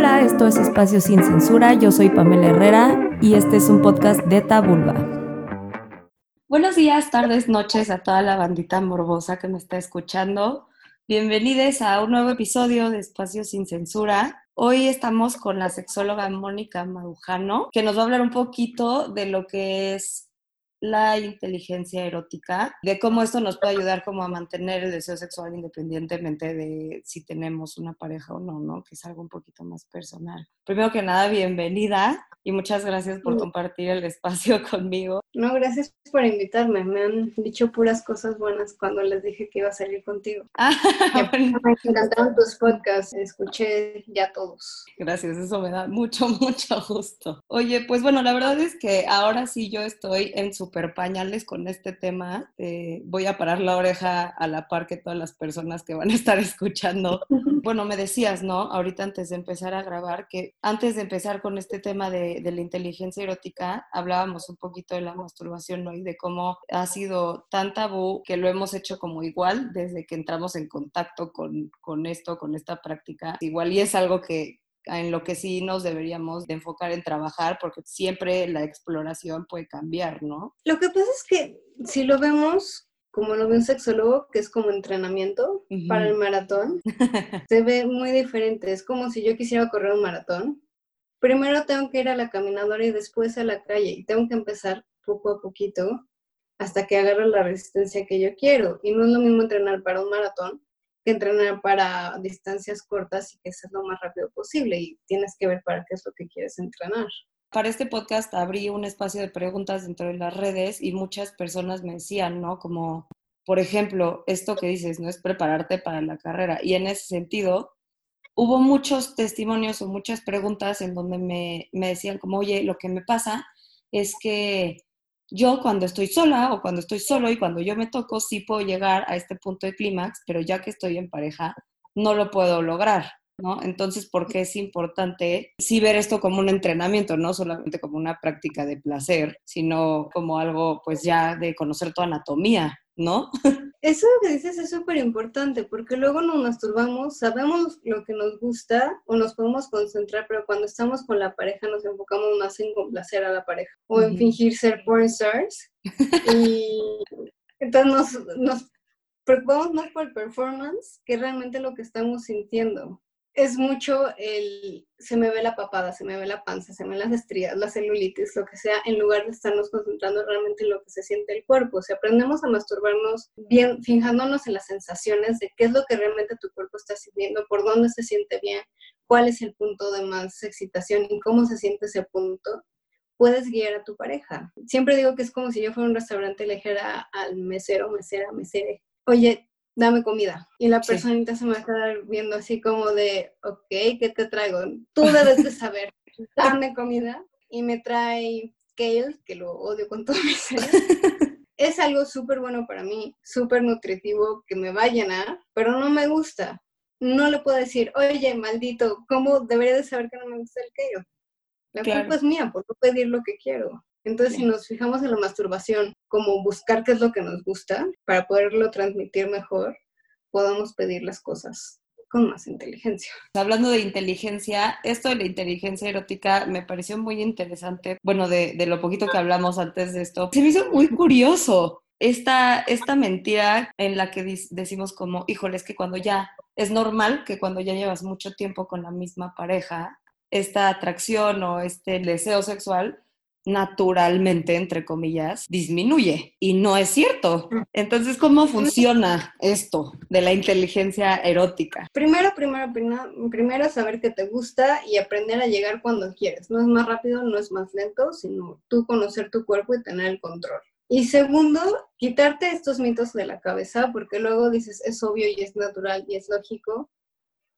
Hola, esto es Espacio Sin Censura, yo soy Pamela Herrera y este es un podcast de Tabulba. Buenos días, tardes, noches a toda la bandita morbosa que me está escuchando. Bienvenidos a un nuevo episodio de Espacio Sin Censura. Hoy estamos con la sexóloga Mónica Marujano, que nos va a hablar un poquito de lo que es la inteligencia erótica, de cómo esto nos puede ayudar como a mantener el deseo sexual independientemente de si tenemos una pareja o no, ¿no? Que es algo un poquito más personal. Primero que nada, bienvenida y muchas gracias por compartir el espacio conmigo. No, gracias por invitarme. Me han dicho puras cosas buenas cuando les dije que iba a salir contigo. Ah, Me encantaron tus podcasts, escuché ya todos. Gracias, eso me da mucho, mucho gusto. Oye, pues bueno, la verdad es que ahora sí yo estoy en super pañales con este tema. Eh, voy a parar la oreja a la par que todas las personas que van a estar escuchando. Bueno, me decías, ¿no? Ahorita antes de empezar a grabar, que antes de empezar con este tema de, de la inteligencia erótica, hablábamos un poquito de la masturbación, ¿no? Y de cómo ha sido tan tabú que lo hemos hecho como igual desde que entramos en contacto con, con esto, con esta práctica. Igual y es algo que, en lo que sí nos deberíamos de enfocar en trabajar, porque siempre la exploración puede cambiar, ¿no? Lo que pasa es que si lo vemos como lo ve un sexólogo, que es como entrenamiento para el maratón, se ve muy diferente. Es como si yo quisiera correr un maratón. Primero tengo que ir a la caminadora y después a la calle y tengo que empezar poco a poquito hasta que agarre la resistencia que yo quiero. Y no es lo mismo entrenar para un maratón que entrenar para distancias cortas y que sea lo más rápido posible. Y tienes que ver para qué es lo que quieres entrenar. Para este podcast abrí un espacio de preguntas dentro de las redes y muchas personas me decían, ¿no? Como, por ejemplo, esto que dices, ¿no? Es prepararte para la carrera. Y en ese sentido, hubo muchos testimonios o muchas preguntas en donde me, me decían como, oye, lo que me pasa es que yo cuando estoy sola o cuando estoy solo y cuando yo me toco, sí puedo llegar a este punto de clímax, pero ya que estoy en pareja, no lo puedo lograr, ¿no? Entonces, ¿por qué es importante sí ver esto como un entrenamiento, no solamente como una práctica de placer, sino como algo, pues ya de conocer tu anatomía, ¿no? Eso que dices es súper importante porque luego nos masturbamos, sabemos lo que nos gusta o nos podemos concentrar, pero cuando estamos con la pareja nos enfocamos más en complacer a la pareja o en fingir ser porn stars. y entonces nos, nos preocupamos más por el performance que realmente lo que estamos sintiendo es mucho el se me ve la papada, se me ve la panza, se me ven las estrías, la celulitis, lo que sea, en lugar de estarnos concentrando realmente en lo que se siente el cuerpo. Si aprendemos a masturbarnos bien, fijándonos en las sensaciones de qué es lo que realmente tu cuerpo está sintiendo, por dónde se siente bien, cuál es el punto de más excitación y cómo se siente ese punto, puedes guiar a tu pareja. Siempre digo que es como si yo fuera a un restaurante y le dijera al mesero, mesera, mesere, oye, dame comida. Y la personita se me va a quedar viendo así como de, ok, ¿qué te traigo? Tú debes de saber, dame comida. Y me trae kale, que lo odio con todo mi ser. es algo súper bueno para mí, súper nutritivo, que me va a llenar, pero no me gusta. No le puedo decir, oye, maldito, ¿cómo debería de saber que no me gusta el kale? La culpa es mía por no pedir lo que quiero. Entonces, si nos fijamos en la masturbación como buscar qué es lo que nos gusta para poderlo transmitir mejor, podemos pedir las cosas con más inteligencia. Hablando de inteligencia, esto de la inteligencia erótica me pareció muy interesante. Bueno, de, lo poquito que hablamos antes de esto, se me hizo muy curioso esta, esta mentira en la que decimos como, híjole, es que cuando ya, es normal que cuando ya llevas mucho tiempo con la misma pareja, esta atracción o este deseo sexual naturalmente, entre comillas, disminuye. Y no es cierto. Entonces, ¿cómo funciona esto de la inteligencia erótica? Primero, primero, primero, saber que te gusta y aprender a llegar cuando quieres. No es más rápido, no es más lento, sino tú conocer tu cuerpo y tener el control. Y segundo, quitarte estos mitos de la cabeza, porque luego dices, es obvio y es natural y es lógico,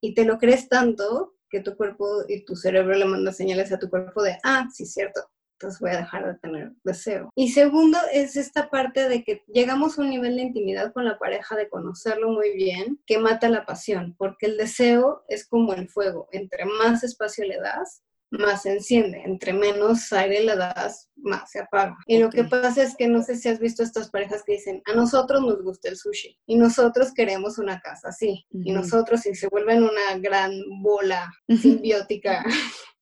y te lo crees tanto que tu cuerpo y tu cerebro le manda señales a tu cuerpo de, ah, sí, cierto, entonces voy a dejar de tener deseo. Y segundo es esta parte de que llegamos a un nivel de intimidad con la pareja, de conocerlo muy bien, que mata la pasión, porque el deseo es como el fuego, entre más espacio le das, más se enciende. Entre menos aire le das, más se apaga. Y lo que pasa es que no sé si has visto estas parejas que dicen, a nosotros nos gusta el sushi y nosotros queremos una casa así. Y nosotros si se vuelven una gran bola simbiótica,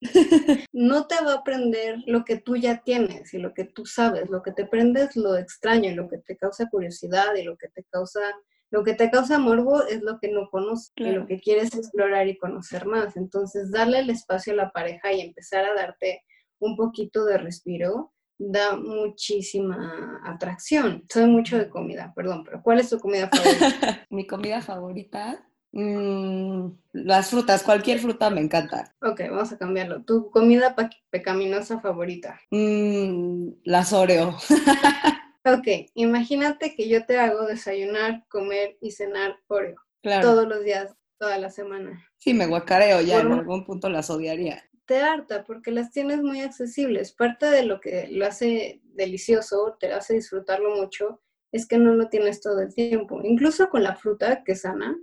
no te va a aprender lo que tú ya tienes y lo que tú sabes. Lo que te prende es lo extraño, lo que te causa curiosidad y lo que te causa lo que te causa morbo es lo que no conoces y lo que quieres explorar y conocer más. Entonces, darle el espacio a la pareja y empezar a darte un poquito de respiro da muchísima atracción. Soy mucho de comida, perdón, pero ¿cuál es tu comida favorita? Mi comida favorita, mm, las frutas, cualquier fruta me encanta. Ok, vamos a cambiarlo. ¿Tu comida pecaminosa favorita? Mm, las Oreo. Ok, imagínate que yo te hago desayunar, comer y cenar Oreo. Todos los días, toda la semana. Sí, me guacareo ya, en algún punto las odiaría. Te harta porque las tienes muy accesibles. Parte de lo que lo hace delicioso, te hace disfrutarlo mucho, es que no lo tienes todo el tiempo. Incluso con la fruta, que es sana,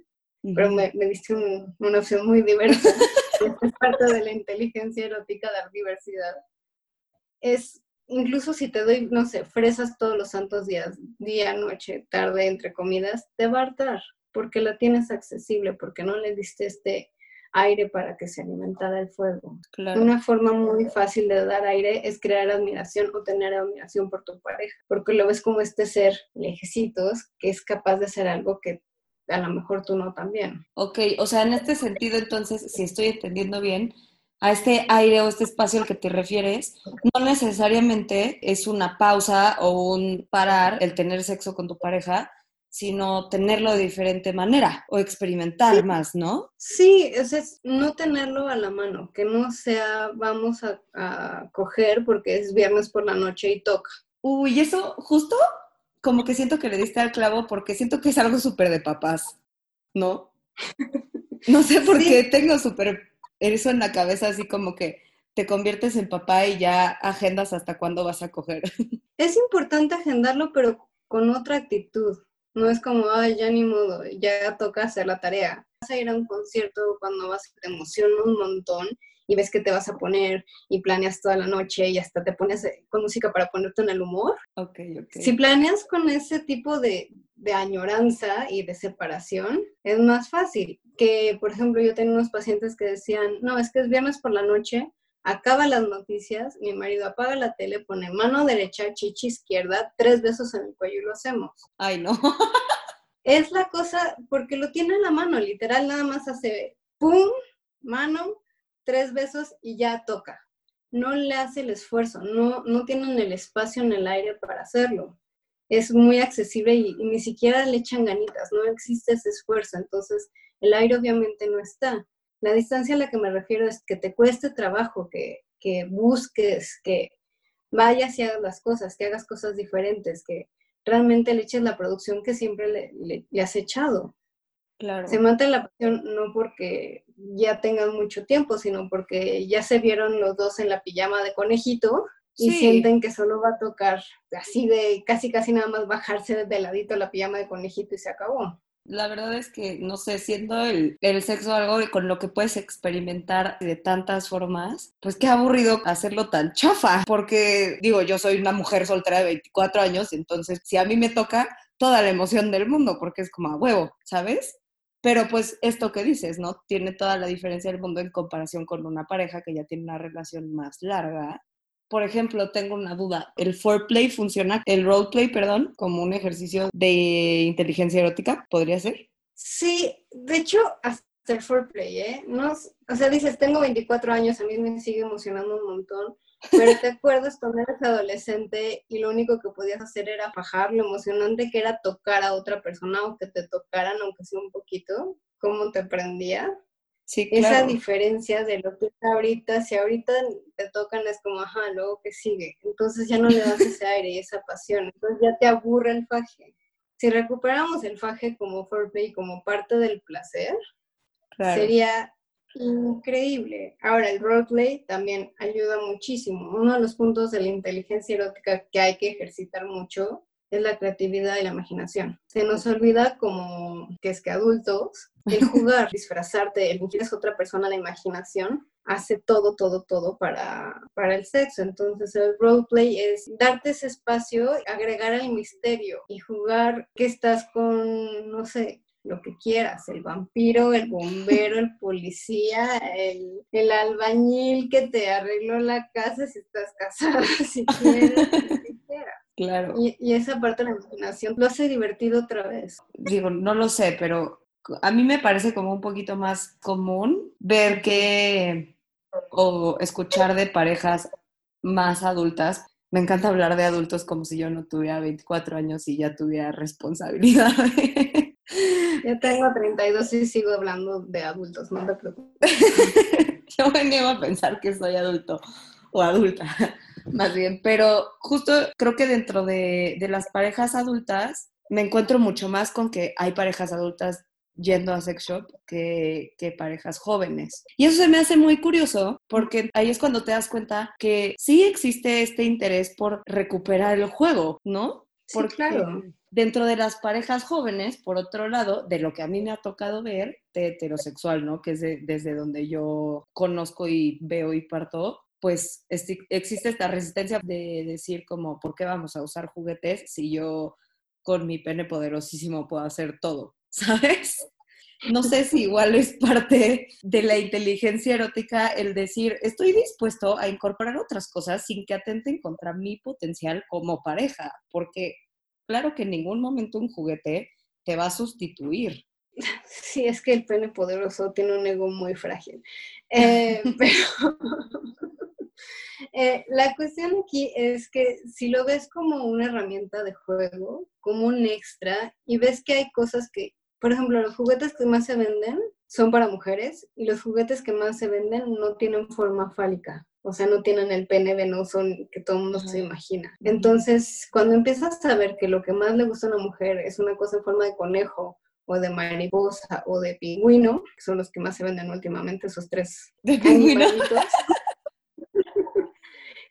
pero me, diste una opción muy diversa. es parte de la inteligencia erótica, dar diversidad. Es incluso si te doy, no sé, fresas todos los santos días, día, noche, tarde, entre comidas, te va a hartar, porque la tienes accesible, porque no le diste este aire para que se alimentara el fuego. Una forma muy fácil de dar aire es crear admiración o tener admiración por tu pareja, porque lo ves como este ser lejecitos que es capaz de hacer algo que a lo mejor tú no también. Ok, o sea, en este sentido, entonces, si estoy entendiendo bien, a este aire o este espacio al que te refieres, no necesariamente es una pausa o un parar el tener sexo con tu pareja, sino tenerlo de diferente manera o experimentar más, ¿no? Sí, es, no tenerlo a la mano, que no sea vamos a, a coger porque es viernes por la noche y toca. Uy, eso justo como que siento que le diste al clavo porque siento que es algo súper de papás, ¿no? No sé por qué tengo súper eso en la cabeza, así como que te conviertes en papá y ya agendas hasta cuándo vas a coger. Es importante agendarlo, pero con otra actitud. No es como, ay, ya ni modo, ya toca hacer la tarea. Vas a ir a un concierto cuando vas, te emociona un montón y ves que te vas a poner y planeas toda la noche y hasta te pones con música para ponerte en el humor. Ok, ok. Si planeas con ese tipo de, de añoranza y de separación, es más fácil. Que, por ejemplo, yo tengo unos pacientes que decían, no, es que es viernes por la noche, acaba las noticias, mi marido apaga la tele, pone mano derecha, chichi izquierda, tres besos en el cuello y lo hacemos. Ay, no. es la cosa, porque lo tiene en la mano, literal, nada más hace pum, mano, tres besos y ya toca. No le hace el esfuerzo, no, no tienen el espacio en el aire para hacerlo. Es muy accesible y, ni siquiera le echan ganitas, no existe ese esfuerzo, entonces el aire obviamente no está. La distancia a la que me refiero es que te cueste trabajo, que, que busques, que vayas y hagas las cosas, que hagas cosas diferentes, que realmente le eches la producción que siempre le, le has echado. Se mata la pasión no porque ya tengan mucho tiempo, sino porque ya se vieron los dos en la pijama de conejito y sienten que solo va a tocar así de casi casi nada más bajarse de ladito la pijama de conejito y se acabó. La verdad es que, no sé, siendo el, el sexo algo con lo que puedes experimentar de tantas formas, pues qué aburrido hacerlo tan chafa, porque digo, yo soy una mujer soltera de 24 años, entonces si a mí me toca toda la emoción del mundo, porque es como a huevo, ¿sabes? Pero pues esto que dices, ¿no? Tiene toda la diferencia del mundo en comparación con una pareja que ya tiene una relación más larga. Por ejemplo, tengo una duda. ¿El foreplay funciona, el roleplay, perdón, como un ejercicio de inteligencia erótica? ¿Podría ser? Sí, de hecho, hasta el foreplay, ¿eh? No, o sea, dices, tengo 24 años, a mí me sigue emocionando un montón, pero te acuerdas cuando eras adolescente y lo único que podías hacer era fajar lo emocionante que era tocar a otra persona o que te tocaran, aunque sea un poquito, cómo te prendía. Sí, claro. Esa diferencia de lo que ahorita, si ahorita te tocan es como, ajá, luego que sigue. Entonces ya no le das ese aire y esa pasión. Entonces ya te aburre el faje. Si recuperamos el faje como foreplay, como parte del placer, sería Increíble. Ahora, el roleplay también ayuda muchísimo. Uno de los puntos de la inteligencia erótica que hay que ejercitar mucho es la creatividad y la imaginación. Se nos olvida como que es que adultos, el jugar, disfrazarte, el que a otra persona la imaginación, hace todo, todo, todo para, para el sexo. Entonces el roleplay es darte ese espacio, agregar el misterio y jugar que estás con, no sé, lo que quieras, el vampiro, el bombero, el policía, el, el albañil que te arregló la casa si estás casada, si quieres, lo que quieras. Claro. Y, y, esa parte de la imaginación lo hace divertido otra vez. Digo, no lo sé, pero a mí me parece como un poquito más común ver que o escuchar de parejas más adultas. Me encanta hablar de adultos como si yo no tuviera 24 años y ya tuviera responsabilidad. Yo tengo 32 y sigo hablando de adultos, no te preocupes. yo me niego a pensar que soy adulto o adulta, más bien, pero justo creo que dentro de, de las parejas adultas me encuentro mucho más con que hay parejas adultas yendo a sex shop que, que, parejas jóvenes. Y eso se me hace muy curioso porque ahí es cuando te das cuenta que sí existe este interés por recuperar el juego, ¿no? Porque claro. Dentro de las parejas jóvenes, por otro lado, de lo que a mí me ha tocado ver de heterosexual, ¿no? Que es desde donde yo conozco y veo y parto, pues existe esta resistencia de decir como, ¿por qué vamos a usar juguetes si yo con mi pene poderosísimo puedo hacer todo? ¿sabes? No sé si igual es parte de la inteligencia erótica el decir, estoy dispuesto a incorporar otras cosas sin que atenten contra mi potencial como pareja, porque claro que en ningún momento un juguete te va a sustituir. Sí, es que el pene poderoso tiene un ego muy frágil. Eh, pero eh, la cuestión aquí es que si lo ves como una herramienta de juego, como un extra, y ves que hay cosas que por ejemplo, los juguetes que más se venden son para mujeres y los juguetes que más se venden no tienen forma fálica. O sea, no tienen el pene venoso que todo el mundo se imagina. Entonces, cuando empiezas a ver que lo que más le gusta a una mujer es una cosa en forma de conejo o de mariposa o de pingüino, que son los que más se venden últimamente, esos tres de pingüino.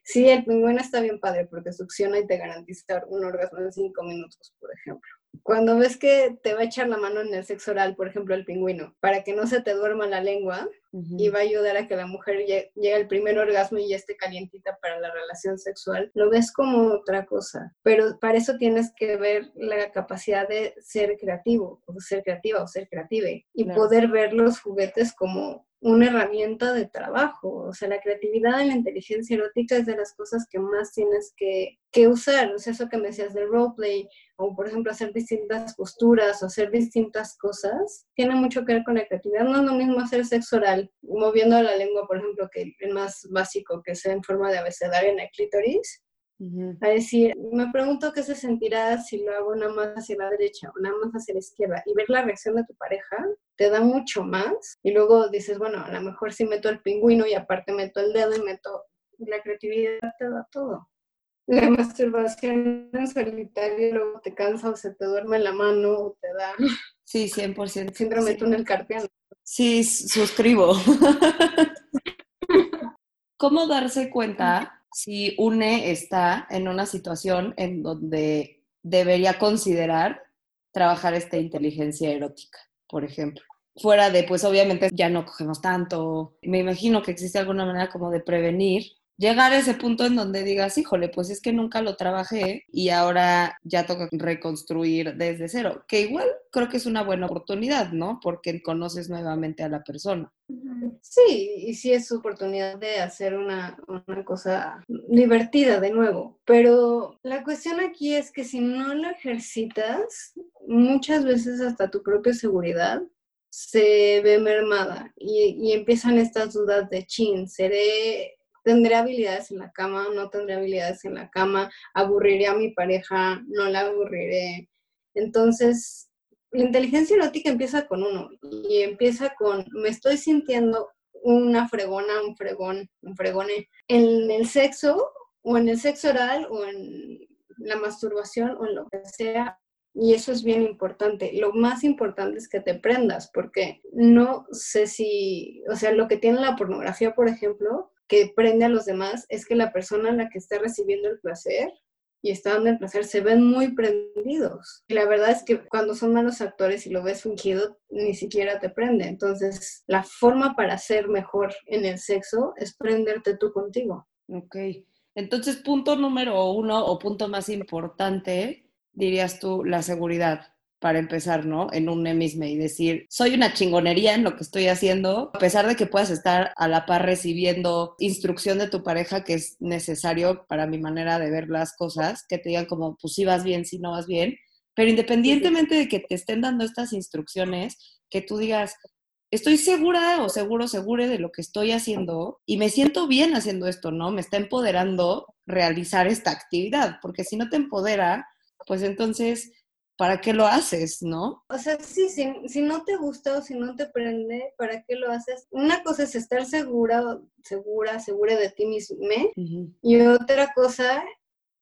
Sí, el pingüino está bien padre porque succiona y te garantiza un orgasmo en cinco minutos, por ejemplo. Cuando ves que te va a echar la mano en el sexo oral, por ejemplo, el pingüino, para que no se te duerma la lengua y va a ayudar a que la mujer llegue, al primer orgasmo y ya esté calientita para la relación sexual, lo ves como otra cosa. Pero para eso tienes que ver la capacidad de ser creativo, o ser creativa o ser creative y poder ver los juguetes como una herramienta de trabajo. O sea, la creatividad y la inteligencia erótica es de las cosas que más tienes que, que usar. O sea, eso que me decías del roleplay, o por ejemplo hacer distintas posturas o hacer distintas cosas, tiene mucho que ver con la creatividad. No es lo mismo hacer sexo oral, moviendo la lengua, por ejemplo, que el más básico, que sea en forma de abecedario en el clítoris, a decir, me pregunto qué se sentirá si lo hago nada más hacia la derecha o nada más hacia la izquierda y ver la reacción de tu pareja te da mucho más y luego dices, bueno, a lo mejor si meto el pingüino y aparte meto el dedo y meto la creatividad te da todo. La masturbación en solitario luego te cansa o se te duerme la mano o te da... Sí, 100%. Síndrome sí. túnel carpiano. Sí, suscribo. ¿Cómo darse cuenta si UNE está en una situación en donde debería considerar trabajar esta inteligencia erótica, por ejemplo? Fuera de, pues obviamente ya no cogemos tanto. Me imagino que existe alguna manera como de prevenir llegar a ese punto en donde digas, híjole, pues es que nunca lo trabajé y ahora ya toca reconstruir desde cero, que igual creo que es una buena oportunidad, ¿no? Porque conoces nuevamente a la persona. Sí, y sí es oportunidad de hacer una, una cosa divertida de nuevo, pero la cuestión aquí es que si no lo ejercitas, muchas veces hasta tu propia seguridad se ve mermada y, y empiezan estas dudas de chin, seré tendré habilidades en la cama, no tendré habilidades en la cama, aburriré a mi pareja, no la aburriré. Entonces, la inteligencia erótica empieza con uno y empieza con, me estoy sintiendo una fregona, un fregón, un fregone en el sexo o en el sexo oral o en la masturbación o en lo que sea. Y eso es bien importante. Lo más importante es que te prendas, porque no sé si, o sea, lo que tiene la pornografía, por ejemplo, que prende a los demás es que la persona a la que está recibiendo el placer y están en el placer se ven muy prendidos. Y la verdad es que cuando son malos actores y lo ves fingido, ni siquiera te prende. Entonces, la forma para ser mejor en el sexo es prenderte tú contigo. Ok. Entonces, punto número uno o punto más importante, dirías tú, la seguridad para empezar, ¿no? En un emisme y decir, soy una chingonería en lo que estoy haciendo, a pesar de que puedas estar a la par recibiendo instrucción de tu pareja que es necesario para mi manera de ver las cosas, que te digan como, pues si vas bien, si no vas bien, pero independientemente de que te estén dando estas instrucciones, que tú digas, estoy segura o seguro, segure de lo que estoy haciendo y me siento bien haciendo esto, ¿no? Me está empoderando realizar esta actividad, porque si no te empodera, pues entonces, ¿para qué lo haces, no? O sea, sí, si, no te gusta o si no te prende, ¿para qué lo haces? Una cosa es estar segura, segura, segura de ti mismo, y otra cosa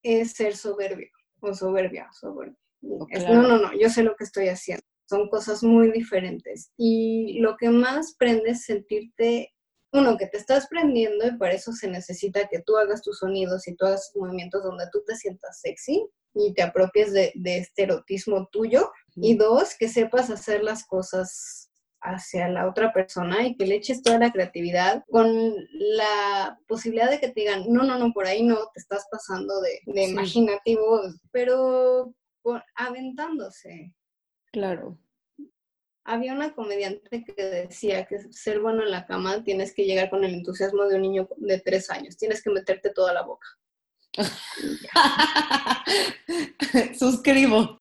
es ser soberbio o soberbia, soberbia. no, no, no, yo sé lo que estoy haciendo son cosas muy diferentes. Y lo que más prende es sentirte, uno, que te estás prendiendo y para eso se necesita que tú hagas tus sonidos y tú hagas movimientos donde tú te sientas sexy y te apropies de, este erotismo tuyo. Y dos, que sepas hacer las cosas hacia la otra persona y que le eches toda la creatividad con la posibilidad de que te digan, no, no, no, por ahí no, te estás pasando de, imaginativo, pero aventándose, Claro. Había una comediante que decía que ser bueno en la cama tienes que llegar con el entusiasmo de un niño de tres años, tienes que meterte toda la boca. Suscribo.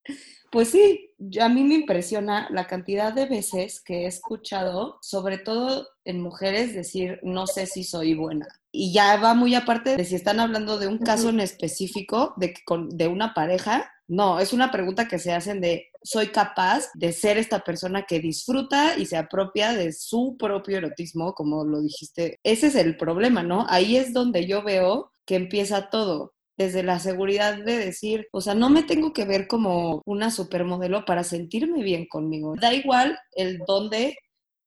Pues sí, a mí me impresiona la cantidad de veces que he escuchado, sobre todo en mujeres, decir, no sé si soy buena. Y ya va muy aparte de si están hablando de un caso en específico, de, de una pareja, no, es una pregunta que se hacen de, ¿soy capaz de ser esta persona que disfruta y se apropia de su propio erotismo, como lo dijiste? Ese es el problema, ¿no? Ahí es donde yo veo que empieza todo desde la seguridad de decir, o sea, no me tengo que ver como una supermodelo para sentirme bien conmigo. Da igual el dónde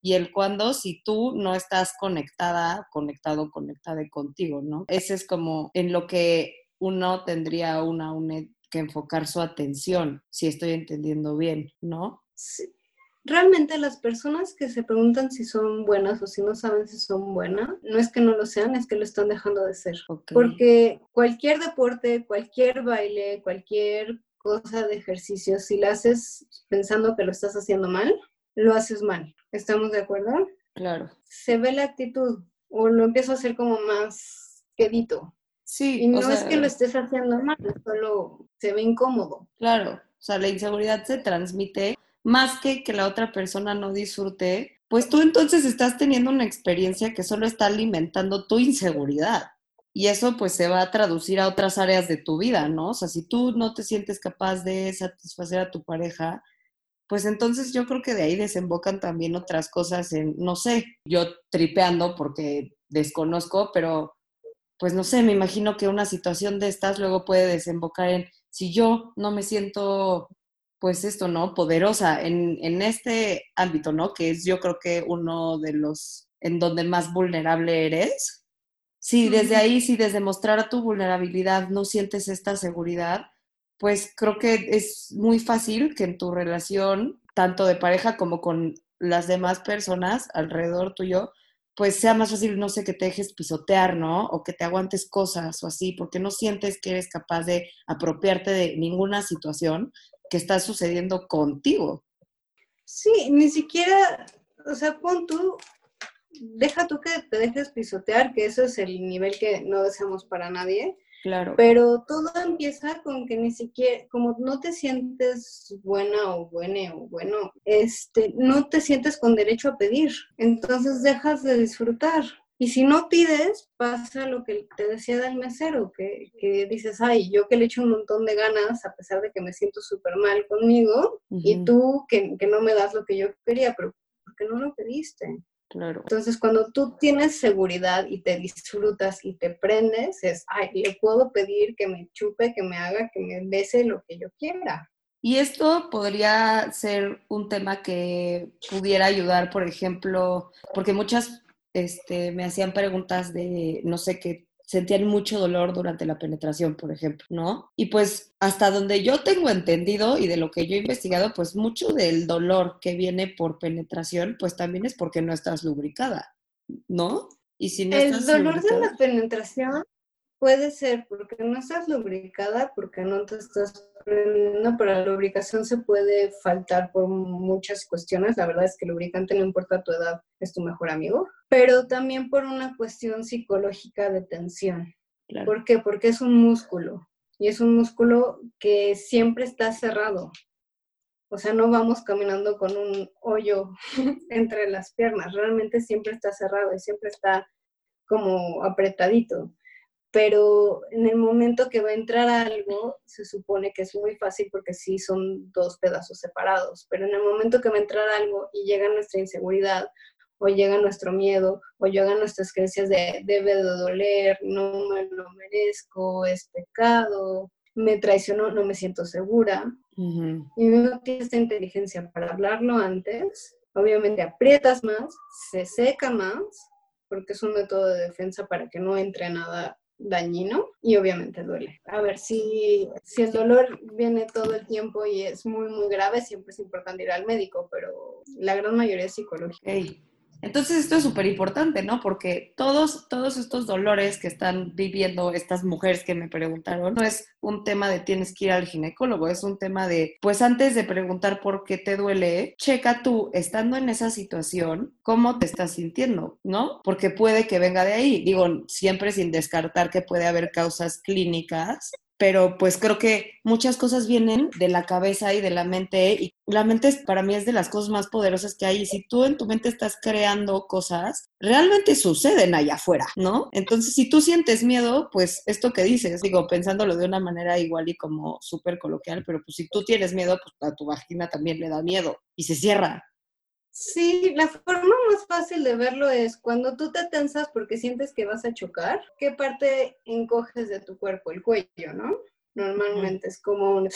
y el cuándo si tú no estás conectada, conectado, conectada contigo, ¿no? Ese es como en lo que uno tendría una, una que enfocar su atención, si estoy entendiendo bien, ¿no? Sí. Realmente las personas que se preguntan si son buenas o si no saben si son buenas, no es que no lo sean, es que lo están dejando de ser. Porque cualquier deporte, cualquier baile, cualquier cosa de ejercicio, si la haces pensando que lo estás haciendo mal, lo haces mal. ¿Estamos de acuerdo? Claro. Se ve la actitud o lo empiezo a hacer como más quedito. Sí. Y no es que lo estés haciendo mal, solo se ve incómodo. Claro, o sea, la inseguridad se transmite más que que la otra persona no disfrute, pues tú entonces estás teniendo una experiencia que solo está alimentando tu inseguridad. Y eso pues se va a traducir a otras áreas de tu vida, ¿no? O sea, si tú no te sientes capaz de satisfacer a tu pareja, pues entonces yo creo que de ahí desembocan también otras cosas en, no sé, yo tripeando porque desconozco, pero pues no sé, me imagino que una situación de estas luego puede desembocar en, si yo no me siento, pues esto, ¿no? Poderosa en, en este ámbito, ¿no? Que es yo creo que uno de los en donde más vulnerable eres. Si desde ahí, si desde mostrar tu vulnerabilidad no sientes esta seguridad, pues creo que es muy fácil que en tu relación, tanto de pareja como con las demás personas alrededor tuyo, pues sea más fácil, no sé, que te dejes pisotear, ¿no? O que te aguantes cosas o así, porque no sientes que eres capaz de apropiarte de ninguna situación que está sucediendo contigo. Sí, ni siquiera, o sea, pon tú, deja tú que te dejes pisotear, que eso es el nivel que no deseamos para nadie, Claro. Pero todo empieza con que ni siquiera, como no te sientes buena o buena o bueno, este, no te sientes con derecho a pedir. Entonces dejas de disfrutar. Y si no pides, pasa lo que te decía del mesero, que, que dices, ay, yo que le echo un montón de ganas, a pesar de que me siento súper mal conmigo, y tú que, que no me das lo que yo quería, pero porque no lo pediste. Claro. Entonces, cuando tú tienes seguridad y te disfrutas y te prendes, es, ay, le puedo pedir que me chupe, que me haga, que me bese lo que yo quiera. Y esto podría ser un tema que pudiera ayudar, por ejemplo, porque muchas este, me hacían preguntas de, no sé, qué sentían mucho dolor durante la penetración, por ejemplo, ¿no? Y pues hasta donde yo tengo entendido y de lo que yo he investigado, pues mucho del dolor que viene por penetración, pues también es porque no estás lubricada, ¿no? Y si no El dolor de la penetración puede ser porque no estás lubricada, porque no te estás no, pero la lubricación se puede faltar por muchas cuestiones. La verdad es que el lubricante no importa tu edad, es tu mejor amigo. Pero también por una cuestión psicológica de tensión. ¿Por qué? Porque es un músculo. Y es un músculo que siempre está cerrado. O sea, no vamos caminando con un hoyo entre las piernas. Realmente siempre está cerrado y siempre está como apretadito pero en el momento que va a entrar algo, se supone que es muy fácil porque sí son dos pedazos separados, pero en el momento que va a entrar algo y llega nuestra inseguridad, o llega nuestro miedo, o llegan nuestras creencias de debe de doler, no me lo merezco, es pecado, me traicionó, no me siento segura. Y uno tiene esta inteligencia para hablarlo antes, obviamente aprietas más, se seca más, porque es un método de defensa para que no entre nada dañino y obviamente duele. A ver, si, si el dolor viene todo el tiempo y es muy, muy grave, siempre es importante ir al médico, pero la gran mayoría es psicológica. Entonces esto es súper importante, ¿no? Porque todos, todos estos dolores que están viviendo estas mujeres que me preguntaron, no es un tema de tienes que ir al ginecólogo, es un tema de, pues antes de preguntar por qué te duele, checa tú, estando en esa situación, cómo te estás sintiendo, ¿no? Porque puede que venga de ahí. Digo, siempre sin descartar que puede haber causas clínicas pero pues creo que muchas cosas vienen de la cabeza y de la mente y la mente para mí es de las cosas más poderosas que hay y si tú en tu mente estás creando cosas, realmente suceden allá afuera, ¿no? Entonces, si tú sientes miedo, pues esto que dices, digo, pensándolo de una manera igual y como súper coloquial, pero pues si tú tienes miedo, pues a tu vagina también le da miedo y se cierra. Sí, la forma más fácil de verlo es cuando tú te tensas porque sientes que vas a chocar, ¿qué parte encoges de tu cuerpo? El cuello, ¿no? Normalmente es como un...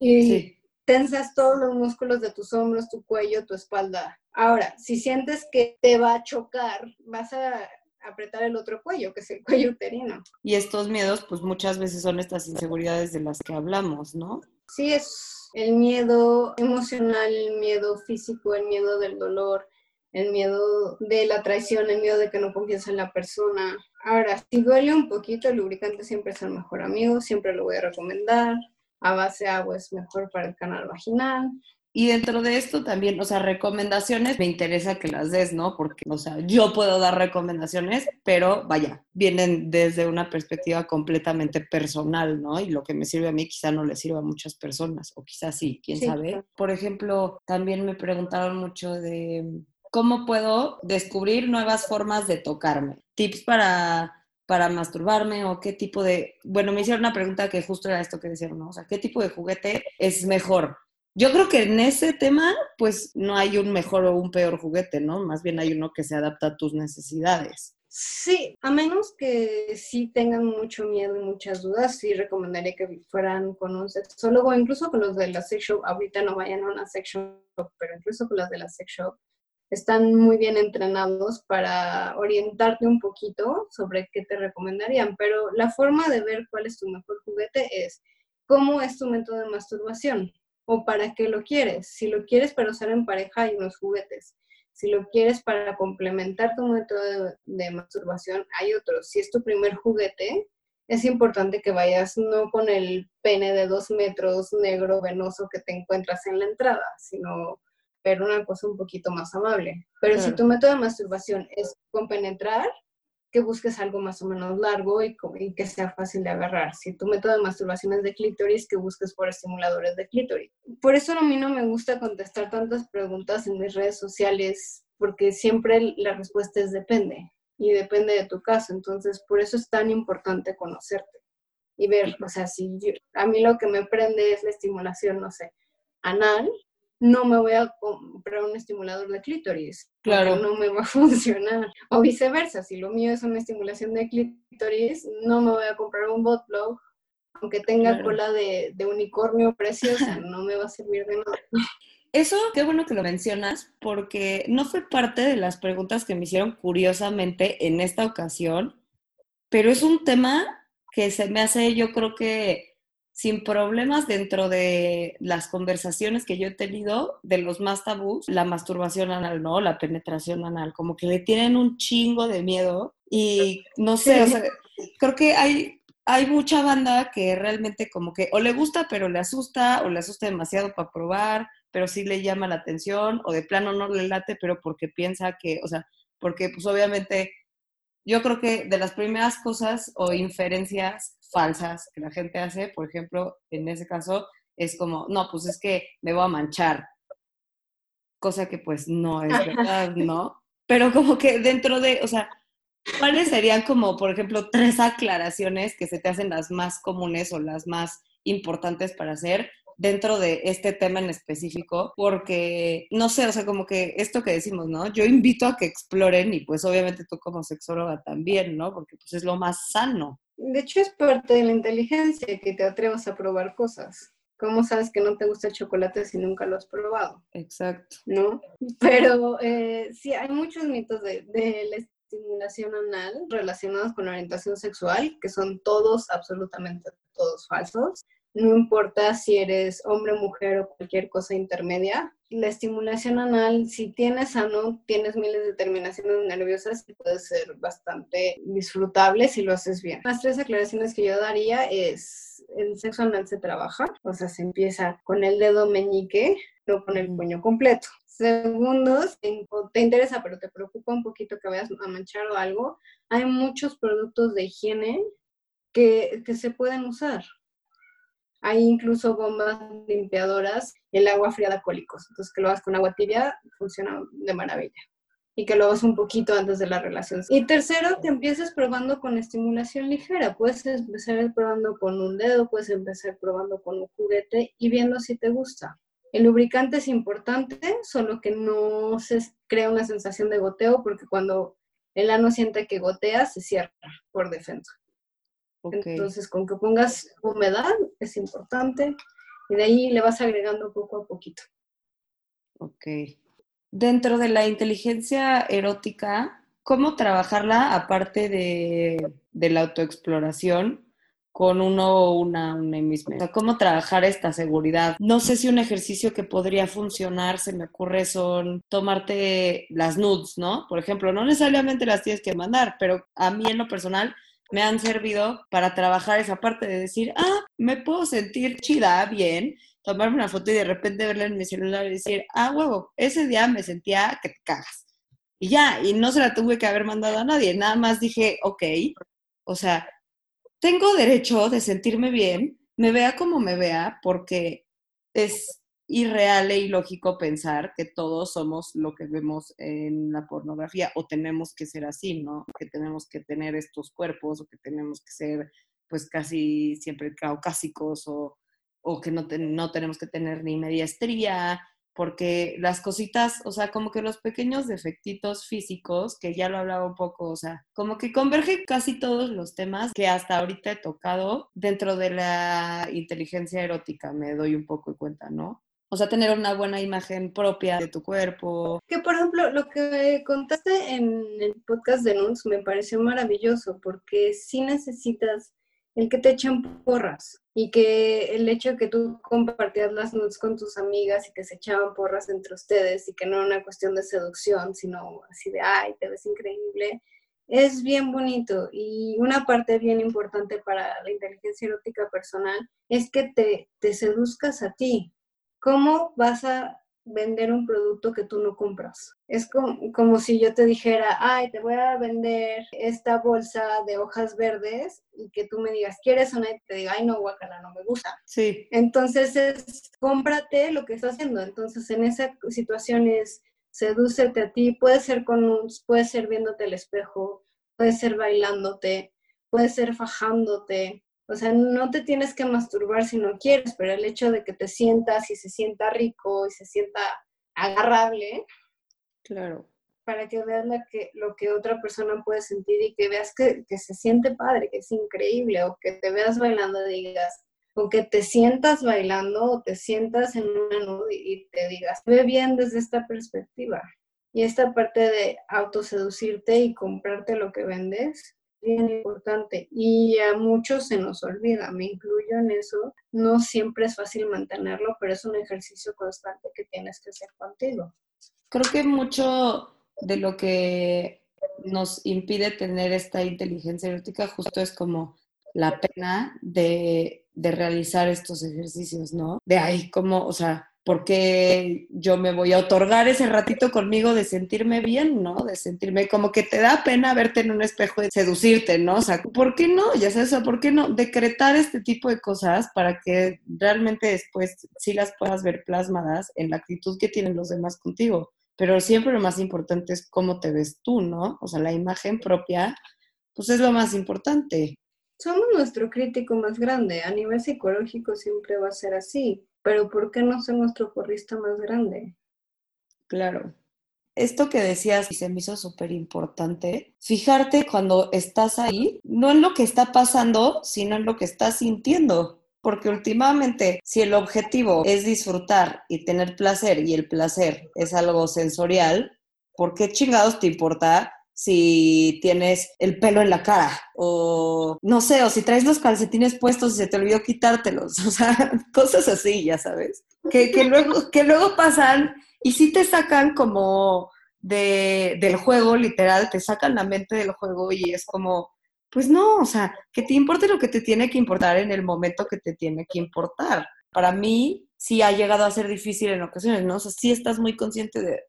Y tensas todos los músculos de tus hombros, tu cuello, tu espalda. Ahora, si sientes que te va a chocar, vas a apretar el otro cuello, que es el cuello uterino. Y estos miedos, pues muchas veces son estas inseguridades de las que hablamos, ¿no? Sí, es el miedo emocional, el miedo físico, el miedo del dolor, el miedo de la traición, el miedo de que no confíes en la persona. Ahora, si duele un poquito, el lubricante siempre es el mejor amigo, siempre lo voy a recomendar. A base de agua es mejor para el canal vaginal. Y dentro de esto también, o sea, recomendaciones, me interesa que las des, ¿no? Porque, o sea, yo puedo dar recomendaciones, pero vaya, vienen desde una perspectiva completamente personal, ¿no? Y lo que me sirve a mí quizá no le sirva a muchas personas, o quizás sí, quién sabe. Por ejemplo, también me preguntaron mucho de cómo puedo descubrir nuevas formas de tocarme. Tips para para masturbarme o qué tipo de, bueno, me hicieron una pregunta que justo era esto que decían, ¿no? O sea, ¿qué tipo de juguete es mejor? Yo creo que en ese tema, pues no hay un mejor o un peor juguete, ¿no? Más bien hay uno que se adapta a tus necesidades. Sí, a menos que sí tengan mucho miedo y muchas dudas, sí recomendaría que fueran con un sexólogo, incluso con los de la sex shop. Ahorita no vayan a una sex shop, pero incluso con las de la sex shop están muy bien entrenados para orientarte un poquito sobre qué te recomendarían. Pero la forma de ver cuál es tu mejor juguete es cómo es tu método de masturbación o para qué lo quieres. Si lo quieres para usar en pareja, hay unos juguetes. Si lo quieres para complementar tu método de, masturbación, hay otros. Si es tu primer juguete, es importante que vayas no con el pene de dos metros negro venoso que te encuentras en la entrada, sino pero una cosa un poquito más amable. Pero si tu método de masturbación es con penetrar, que busques algo más o menos largo y, que sea fácil de agarrar. Si tu método de masturbación es de clítoris, que busques por estimuladores de clítoris. Por eso a mí no me gusta contestar tantas preguntas en mis redes sociales, porque siempre la respuesta es depende, y depende de tu caso. Entonces, por eso es tan importante conocerte y ver, o sea, si a mí lo que me prende es la estimulación, no sé, anal, no me voy a comprar un estimulador de clítoris. Claro. No me va a funcionar. O viceversa, si lo mío es una estimulación de clítoris, no me voy a comprar un botplug, aunque tenga cola de, de unicornio preciosa, no me va a servir de nada. Eso, qué bueno que lo mencionas, porque no fue parte de las preguntas que me hicieron curiosamente en esta ocasión, pero es un tema que se me hace, yo creo que sin problemas dentro de las conversaciones que yo he tenido, de los más tabús, la masturbación anal, ¿no? La penetración anal, como que le tienen un chingo de miedo y no sé, o sea, creo que hay, hay mucha banda que realmente como que o le gusta pero le asusta o le asusta demasiado para probar, pero sí le llama la atención o de plano no le late, pero porque piensa que, o sea, porque pues obviamente yo creo que de las primeras cosas o inferencias falsas que la gente hace, por ejemplo, en ese caso, es como, no, pues es que me voy a manchar, cosa que pues no es verdad, ¿no? Pero como que dentro de, o sea, ¿cuáles serían como, por ejemplo, tres aclaraciones que se te hacen las más comunes o las más importantes para hacer dentro de este tema en específico, porque, no sé, o sea, como que esto que decimos, ¿no? Yo invito a que exploren y pues obviamente tú como sexóloga también, ¿no? Porque pues es lo más sano. De hecho es parte de la inteligencia que te atrevas a probar cosas. ¿Cómo sabes que no te gusta el chocolate si nunca lo has probado? Exacto. ¿No? Pero eh, sí, hay muchos mitos de, de la estimulación anal relacionados con la orientación sexual, que son todos, absolutamente todos falsos no importa si eres hombre, mujer o cualquier cosa intermedia. La estimulación anal, si tienes sano, tienes miles de terminaciones nerviosas y puede ser bastante disfrutable si lo haces bien. Las tres aclaraciones que yo daría es, el sexo anal se trabaja, o sea, se empieza con el dedo meñique, no con el puño completo. Segundo, si te interesa pero te preocupa un poquito que vayas a manchar o algo, hay muchos productos de higiene que, que se pueden usar. Hay incluso bombas limpiadoras, el agua fría de alcohólicos. Entonces, que lo hagas con agua tibia funciona de maravilla. Y que lo hagas un poquito antes de la relación. Y tercero, que empieces probando con estimulación ligera. Puedes empezar probando con un dedo, puedes empezar probando con un juguete y viendo si te gusta. El lubricante es importante, solo que no se crea una sensación de goteo, porque cuando el ano siente que gotea, se cierra por defensa. Entonces, con que pongas humedad es importante y de ahí le vas agregando poco a poquito. Ok. Dentro de la inteligencia erótica, ¿cómo trabajarla aparte de, de la autoexploración con uno o una, una misma? O sea, ¿cómo trabajar esta seguridad? No sé si un ejercicio que podría funcionar, se me ocurre, son tomarte las nudes, ¿no? Por ejemplo, no necesariamente las tienes que mandar, pero a mí en lo personal me han servido para trabajar esa parte de decir, ah, me puedo sentir chida, bien, tomarme una foto y de repente verla en mi celular y decir, ah, huevo, ese día me sentía que te cagas. Y ya, y no se la tuve que haber mandado a nadie, nada más dije, ok, o sea, tengo derecho de sentirme bien, me vea como me vea, porque es irreal e ilógico pensar que todos somos lo que vemos en la pornografía o tenemos que ser así, ¿no? Que tenemos que tener estos cuerpos o que tenemos que ser pues casi siempre caucásicos o, o que no, tenemos que tener ni mediastría, porque las cositas, o sea, como que los pequeños defectitos físicos, que ya lo hablaba un poco, o sea, como que convergen casi todos los temas que hasta ahorita he tocado dentro de la inteligencia erótica, me doy un poco de cuenta, ¿no? O sea, tener una buena imagen propia de tu cuerpo. Que por ejemplo, lo que contaste en el podcast de Nuns me pareció maravilloso porque sí necesitas el que te echen porras y que el hecho de que tú compartías las nudes con tus amigas y que se echaban porras entre ustedes y que no era una cuestión de seducción, sino así de, ay, te ves increíble, es bien bonito. Y una parte bien importante para la inteligencia erótica personal es que te, te seduzcas a ti, ¿cómo vas a vender un producto que tú no compras? Es como, si yo te dijera, ay, te voy a vender esta bolsa de hojas verdes y que tú me digas, ¿quieres una? Y te diga, ay, no, guacala, no me gusta. Sí. Entonces es, cómprate lo que estás haciendo. Entonces en esa situación es, sedúcete a ti, puede ser con un, puede ser viéndote el espejo, puede ser bailándote, puede ser fajándote, o sea, no te tienes que masturbar si no quieres, pero el hecho de que te sientas y se sienta rico y se sienta agarrable. Claro. Para que veas lo que, lo que otra persona puede sentir y que veas que, se siente padre, que es increíble, o que te veas bailando y digas, o que te sientas bailando o te sientas en una nube y te digas, ve bien desde esta perspectiva. Y esta parte de autoseducirte y comprarte lo que vendes, bien importante y a muchos se nos olvida, me incluyo en eso, no siempre es fácil mantenerlo, pero es un ejercicio constante que tienes que hacer contigo. Creo que mucho de lo que nos impide tener esta inteligencia erótica justo es como la pena de, de realizar estos ejercicios, ¿no? De ahí como, o sea, porque yo me voy a otorgar ese ratito conmigo de sentirme bien, ¿no? De sentirme como que te da pena verte en un espejo y seducirte, ¿no? O sea, ¿por qué no? Ya sabes, ¿por qué no? Decretar este tipo de cosas para que realmente después sí las puedas ver plasmadas en la actitud que tienen los demás contigo. Pero siempre lo más importante es cómo te ves tú, ¿no? O sea, la imagen propia, pues es lo más importante. Somos nuestro crítico más grande. A nivel psicológico siempre va a ser así pero ¿por qué no ser nuestro porrista más grande? Claro. Esto que decías se me hizo súper importante. Fijarte cuando estás ahí, no en lo que está pasando, sino en lo que estás sintiendo. Porque últimamente, si el objetivo es disfrutar y tener placer y el placer es algo sensorial, ¿por qué chingados te importa si tienes el pelo en la cara o no sé, o si traes los calcetines puestos y se te olvidó quitártelos, o sea, cosas así, ya sabes, que, luego, que luego pasan y sí te sacan como de, del juego, literal, te sacan la mente del juego y es como, pues no, o sea, que te importe lo que te tiene que importar en el momento que te tiene que importar. Para mí, sí ha llegado a ser difícil en ocasiones, ¿no? O sea, sí estás muy consciente de,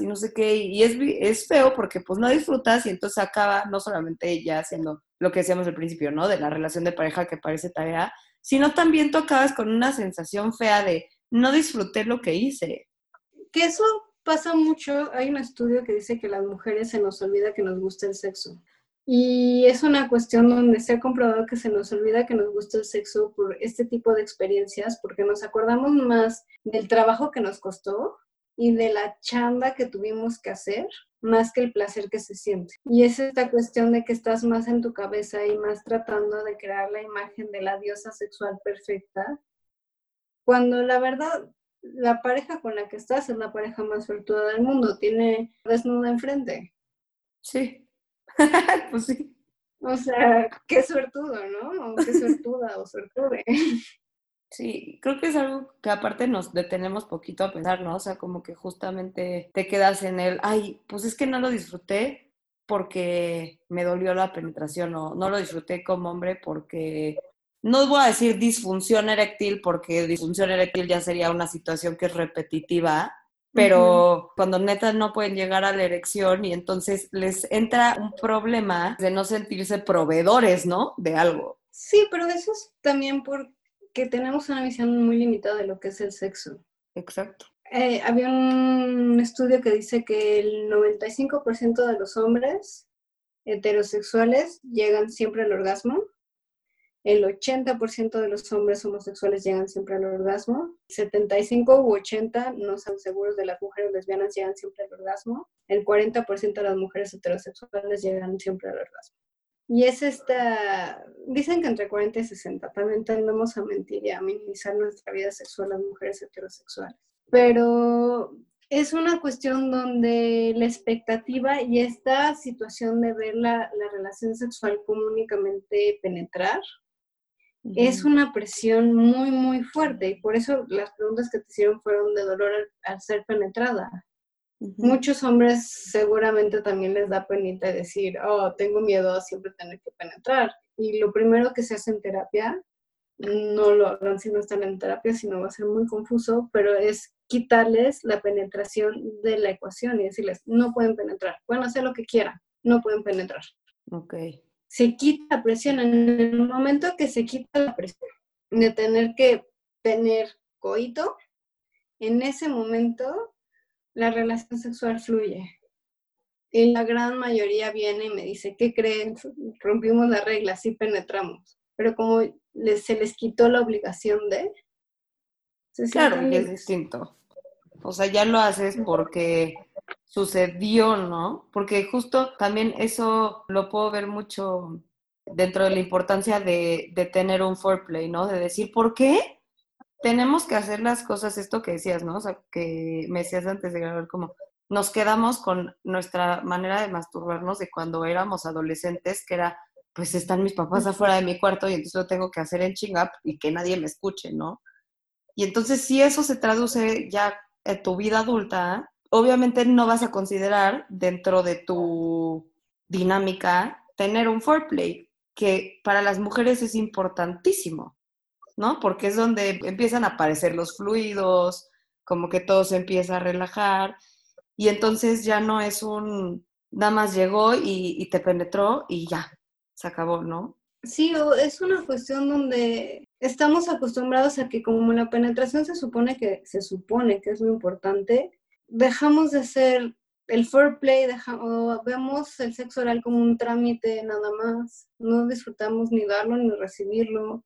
y no sé qué, y es, es feo porque pues no disfrutas y entonces acaba no solamente ella haciendo lo que decíamos al principio, ¿no? De la relación de pareja que parece tarea, sino también tú acabas con una sensación fea de no disfruté lo que hice. Que eso pasa mucho, hay un estudio que dice que las mujeres se nos olvida que nos gusta el sexo. Y es una cuestión donde se ha comprobado que se nos olvida que nos gusta el sexo por este tipo de experiencias, porque nos acordamos más del trabajo que nos costó y de la chamba que tuvimos que hacer, más que el placer que se siente. Y es esta cuestión de que estás más en tu cabeza y más tratando de crear la imagen de la diosa sexual perfecta, cuando la verdad la pareja con la que estás es la pareja más virtuosa del mundo, tiene desnuda enfrente. Sí, pues sí. O sea, qué suertudo, ¿no? O qué suertuda o suertude. Sí, creo que es algo que aparte nos detenemos poquito a pensar, ¿no? O sea, como que justamente te quedas en el, ay, pues es que no lo disfruté porque me dolió la penetración o no lo disfruté como hombre porque no voy a decir disfunción eréctil porque disfunción eréctil ya sería una situación que es repetitiva, pero cuando neta no pueden llegar a la erección y entonces les entra un problema de no sentirse proveedores, ¿no? De algo. Sí, pero eso es también porque tenemos una visión muy limitada de lo que es el sexo. Exacto. Eh, había un estudio que dice que el 95% de los hombres heterosexuales llegan siempre al orgasmo el 80% de los hombres homosexuales llegan siempre al orgasmo, 75 u 80 no son seguros de las mujeres lesbianas llegan siempre al orgasmo, el 40% de las mujeres heterosexuales llegan siempre al orgasmo. Y es esta, dicen que entre 40 y 60, también tendemos a mentir y a minimizar nuestra vida sexual las mujeres heterosexuales. Pero es una cuestión donde la expectativa y esta situación de ver la, la relación sexual como únicamente penetrar, es una presión muy, muy fuerte y por eso las preguntas que te hicieron fueron de dolor al, ser penetrada. Muchos hombres seguramente también les da penita decir, oh, tengo miedo a siempre tener que penetrar. Y lo primero que se hace en terapia, no lo hagan si no están en terapia, sino va a ser muy confuso, pero es quitarles la penetración de la ecuación y decirles, no pueden penetrar, pueden hacer lo que quieran, no pueden penetrar. Ok se quita la presión. En el momento que se quita la presión de tener que tener coito, en ese momento la relación sexual fluye. Y la gran mayoría viene y me dice, ¿qué creen? Rompimos la regla, sí penetramos. Pero como se les quitó la obligación de... claro, es distinto. O sea, ya lo haces porque sucedió, ¿no? Porque justo también eso lo puedo ver mucho dentro de la importancia de, tener un foreplay, ¿no? De decir, ¿por qué tenemos que hacer las cosas, esto que decías, ¿no? O sea, que me decías antes de grabar, como nos quedamos con nuestra manera de masturbarnos de cuando éramos adolescentes, que era pues están mis papás afuera de mi cuarto y entonces lo tengo que hacer en chingap y que nadie me escuche, ¿no? Y entonces si eso se traduce ya en tu vida adulta, obviamente no vas a considerar dentro de tu dinámica tener un foreplay, que para las mujeres es importantísimo, ¿no? Porque es donde empiezan a aparecer los fluidos, como que todo se empieza a relajar y entonces ya no es un, nada más llegó y, y te penetró y ya, se acabó, ¿no? Sí, es una cuestión donde estamos acostumbrados a que como la penetración se supone que se supone que es lo importante, dejamos de ser el foreplay, o vemos el sexo oral como un trámite nada más, no disfrutamos ni darlo ni recibirlo.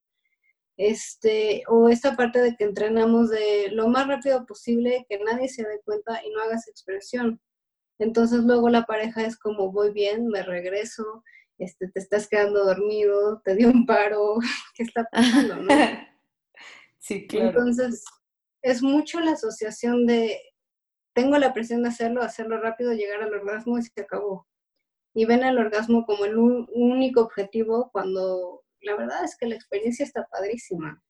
Este, o esta parte de que entrenamos de lo más rápido posible, que nadie se dé cuenta y no hagas expresión. Entonces luego la pareja es como voy bien, me regreso, este, te estás quedando dormido, te dio un paro, ¿qué está pasando? No? Sí, claro. Entonces, es mucho la asociación de, tengo la presión de hacerlo, hacerlo rápido, llegar al orgasmo y se acabó. Y ven el orgasmo como el único objetivo cuando la verdad es que la experiencia está padrísima.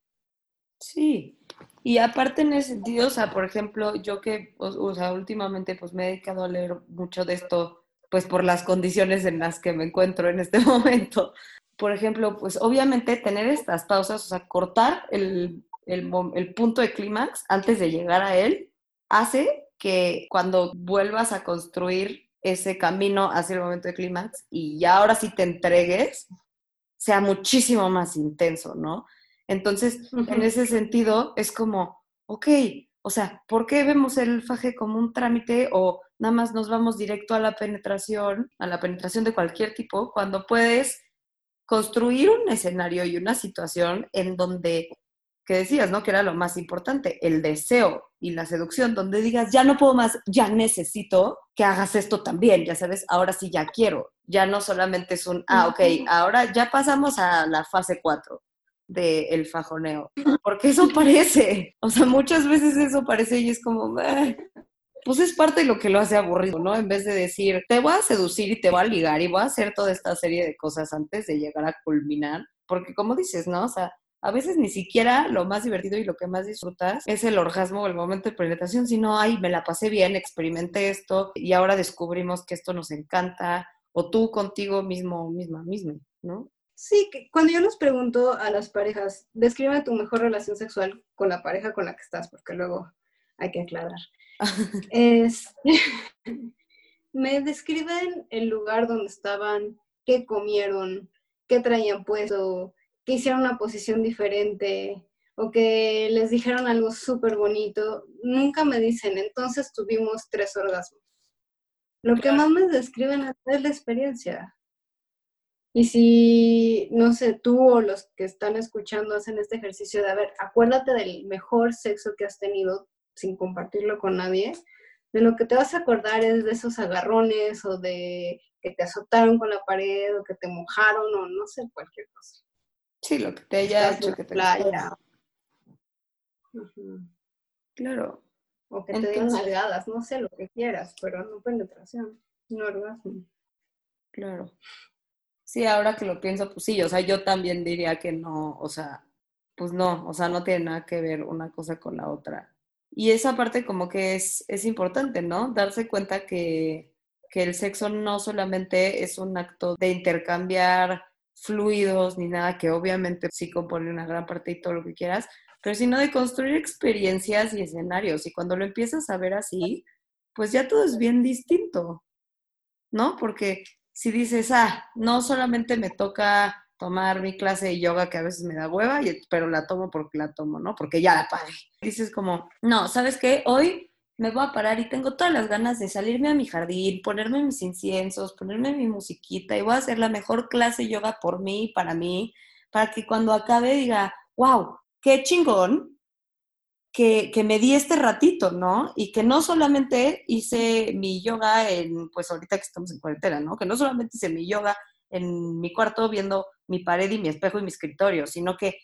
Sí, y aparte en ese sentido, o sea, por ejemplo, yo que, o, sea, últimamente pues me he dedicado a leer mucho de esto, pues por las condiciones en las que me encuentro en este momento. Por ejemplo, pues obviamente tener estas pausas, o sea, cortar el, el, el punto de clímax antes de llegar a él, hace que cuando vuelvas a construir ese camino hacia el momento de clímax y ya ahora sí te entregues, sea muchísimo más intenso, ¿no? Entonces, en ese sentido, es como, ok, o sea, ¿por qué vemos el faje como un trámite o nada más nos vamos directo a la penetración, a la penetración de cualquier tipo, cuando puedes construir un escenario y una situación en donde, que decías, ¿no? Que era lo más importante, el deseo y la seducción, donde digas, ya no puedo más, ya necesito que hagas esto también, ya sabes, ahora sí ya quiero, ya no solamente es un, ah, ok, ahora ya pasamos a la fase 4 del fajoneo, porque eso parece, o sea, muchas veces eso parece y es como, pues es parte de lo que lo hace aburrido, ¿no? En vez de decir, te voy a seducir y te voy a ligar y voy a hacer toda esta serie de cosas antes de llegar a culminar, porque como dices, ¿no? O sea, a veces ni siquiera lo más divertido y lo que más disfrutas es el orgasmo o el momento de penetración, sino, ay, me la pasé bien, experimenté esto y ahora descubrimos que esto nos encanta, o tú contigo mismo, misma, misma, ¿no? Sí, que cuando yo les pregunto a las parejas, describe tu mejor relación sexual con la pareja con la que estás, porque luego hay que aclarar. es, me describen el lugar donde estaban, qué comieron, qué traían puesto, que hicieron una posición diferente o que les dijeron algo súper bonito, nunca me dicen, entonces tuvimos tres orgasmos. Lo que más me describen es la experiencia. Y si, no sé, tú o los que están escuchando hacen este ejercicio de, a ver, acuérdate del mejor sexo que has tenido sin compartirlo con nadie, de lo que te vas a acordar es de esos agarrones o de que te azotaron con la pared o que te mojaron o no sé, cualquier cosa. Sí, lo que te haya hecho que te playa. Claro. O que te den nalgadas, no sé lo que quieras, pero no penetración, no orgasmo. Claro. Sí, ahora que lo pienso, pues sí, o sea, yo también diría que no, o sea, pues no, o sea, no tiene nada que ver una cosa con la otra. Y esa parte como que es, es importante, ¿no? Darse cuenta que, que el sexo no solamente es un acto de intercambiar fluidos ni nada, que obviamente sí compone una gran parte y todo lo que quieras, pero sino de construir experiencias y escenarios. Y cuando lo empiezas a ver así, pues ya todo es bien distinto, ¿no? Porque si dices, ah, no solamente me toca tomar mi clase de yoga que a veces me da hueva, pero la tomo porque la tomo, ¿no? Porque ya la pagué. Dices como, no, ¿sabes qué? Hoy me voy a parar y tengo todas las ganas de salirme a mi jardín, ponerme mis inciensos, ponerme mi musiquita y voy a hacer la mejor clase de yoga por mí para mí, para que cuando acabe diga, wow, qué chingón que, que, me di este ratito, ¿no? Y que no solamente hice mi yoga en, pues ahorita que estamos en cuarentena, ¿no? Que no solamente hice mi yoga en mi cuarto viendo mi pared y mi espejo y mi escritorio, sino que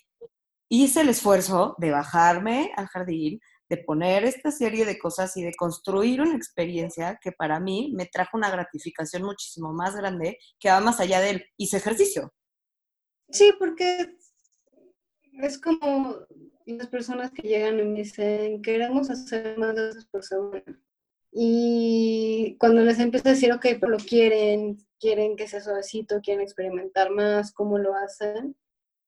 hice el esfuerzo de bajarme al jardín, de poner esta serie de cosas y de construir una experiencia que para mí me trajo una gratificación muchísimo más grande que va más allá del hice ejercicio, Sí, porque es como las personas que llegan y me dicen, queremos hacer más de esas personas. Y cuando les empiezo a decir, ok, pero lo quieren, quieren que sea suavecito, quieren experimentar más, cómo lo hacen,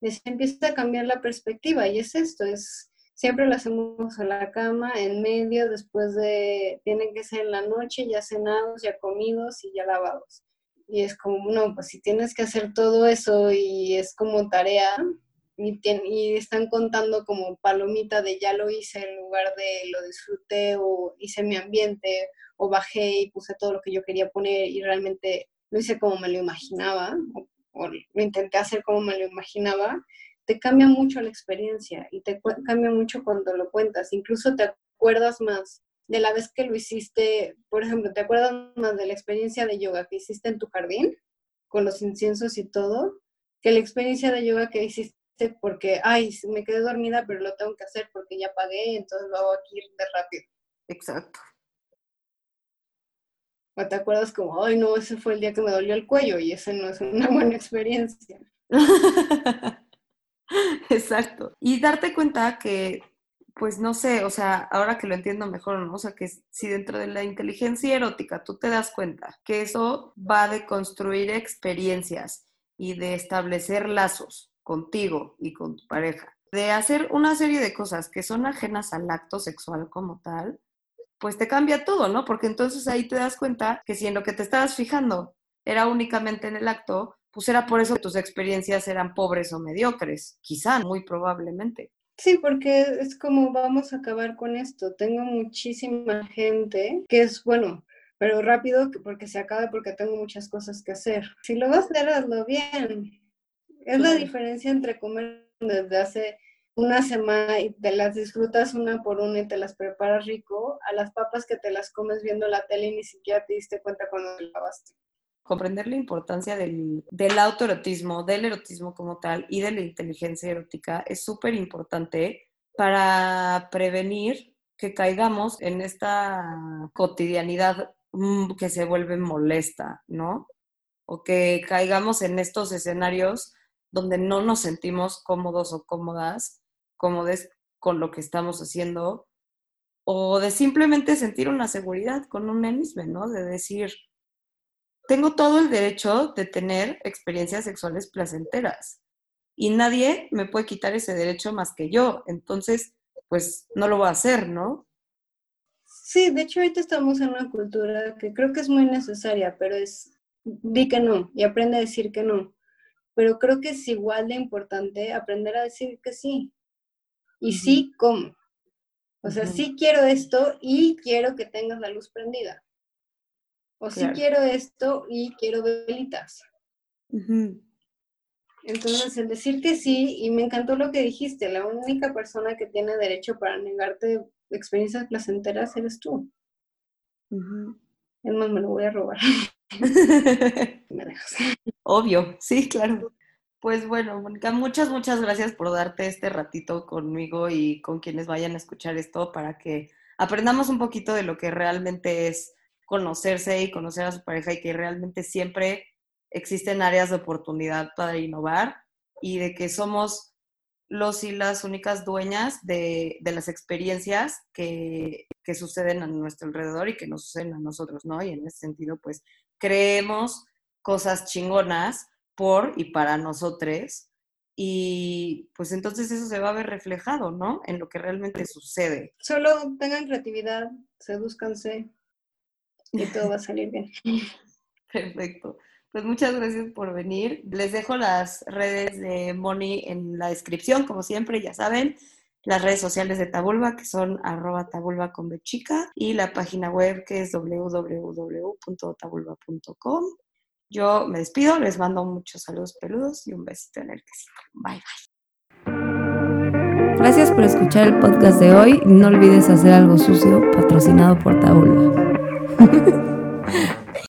les empieza a cambiar la perspectiva. Y es esto, es siempre lo hacemos a la cama, en medio, después de, tienen que ser en la noche, ya cenados, ya comidos y ya lavados. Y es como, no, pues si tienes que hacer todo eso y es como tarea, y, están contando como palomita de ya lo hice en lugar de lo disfruté o hice mi ambiente o bajé y puse todo lo que yo quería poner y realmente lo hice como me lo imaginaba o, lo intenté hacer como me lo imaginaba, te cambia mucho la experiencia y te cambia mucho cuando lo cuentas. Incluso te acuerdas más de la vez que lo hiciste, por ejemplo, te acuerdas más de la experiencia de yoga que hiciste en tu jardín con los inciensos y todo, que la experiencia de yoga que hiciste porque, ay, me quedé dormida, pero lo tengo que hacer porque ya pagué, entonces lo hago aquí de rápido. Exacto. O te acuerdas como, ay, no, ese fue el día que me dolió el cuello y ese no es una buena experiencia. Exacto. Y darte cuenta que, pues no sé, o sea, ahora que lo entiendo mejor, ¿no? O sea, que si dentro de la inteligencia erótica tú te das cuenta que eso va de construir experiencias y de establecer lazos contigo y con tu pareja, de hacer una serie de cosas que son ajenas al acto sexual como tal, pues te cambia todo, ¿no? Porque entonces ahí te das cuenta que si en lo que te estabas fijando era únicamente en el acto, pues era por eso tus experiencias eran pobres o mediocres, quizá, muy probablemente. Sí, porque es como vamos a acabar con esto. Tengo muchísima gente que es, bueno, pero rápido porque se acabe porque tengo muchas cosas que hacer. Si lo vas a hacer, hazlo bien. Es la diferencia entre comer desde hace una semana y te las disfrutas una por una y te las preparas rico, a las papas que te las comes viendo la tele y ni siquiera te diste cuenta cuando te lavaste. Comprender la importancia del, del autoerotismo, del erotismo como tal y de la inteligencia erótica es súper importante para prevenir que caigamos en esta cotidianidad mm, que se vuelve molesta, ¿no? O que caigamos en estos escenarios donde no nos sentimos cómodos o cómodas, cómodes con lo que estamos haciendo, o de simplemente sentir una seguridad con un mismo, ¿no? De decir, tengo todo el derecho de tener experiencias sexuales placenteras y nadie me puede quitar ese derecho más que yo. Entonces, pues no lo voy a hacer, ¿no? Sí, de hecho ahorita estamos en una cultura que creo que es muy necesaria, pero es di que no y aprende a decir que no pero creo que es igual de importante aprender a decir que sí. Y sí, ¿cómo? O sea, sí quiero esto y quiero que tengas la luz prendida. O sí quiero esto y quiero velitas. Entonces, el decir que sí, y me encantó lo que dijiste, la única persona que tiene derecho para negarte experiencias placenteras eres tú. Es más, me lo voy a robar. me dejas. Obvio, sí, claro. Pues bueno, Mónica, muchas, muchas gracias por darte este ratito conmigo y con quienes vayan a escuchar esto para que aprendamos un poquito de lo que realmente es conocerse y conocer a su pareja y que realmente siempre existen áreas de oportunidad para innovar y de que somos los y las únicas dueñas de, las experiencias que, que, suceden a nuestro alrededor y que nos suceden a nosotros, ¿no? Y en ese sentido, pues creemos cosas chingonas por y para nosotros. Y pues entonces eso se va a ver reflejado, ¿no? En lo que realmente sucede. Solo tengan creatividad, sedúzcanse y todo va a salir bien. Perfecto. Pues muchas gracias por venir. Les dejo las redes de Moni en la descripción, como siempre, ya saben. Las redes sociales de Tabulba, que son arroba tabulba con bechica, y la página web que es www.tabulba.com. Yo me despido, les mando muchos saludos peludos y un besito en el quesito. Bye bye. Gracias por escuchar el podcast de hoy. No olvides hacer algo sucio patrocinado por Tabulba.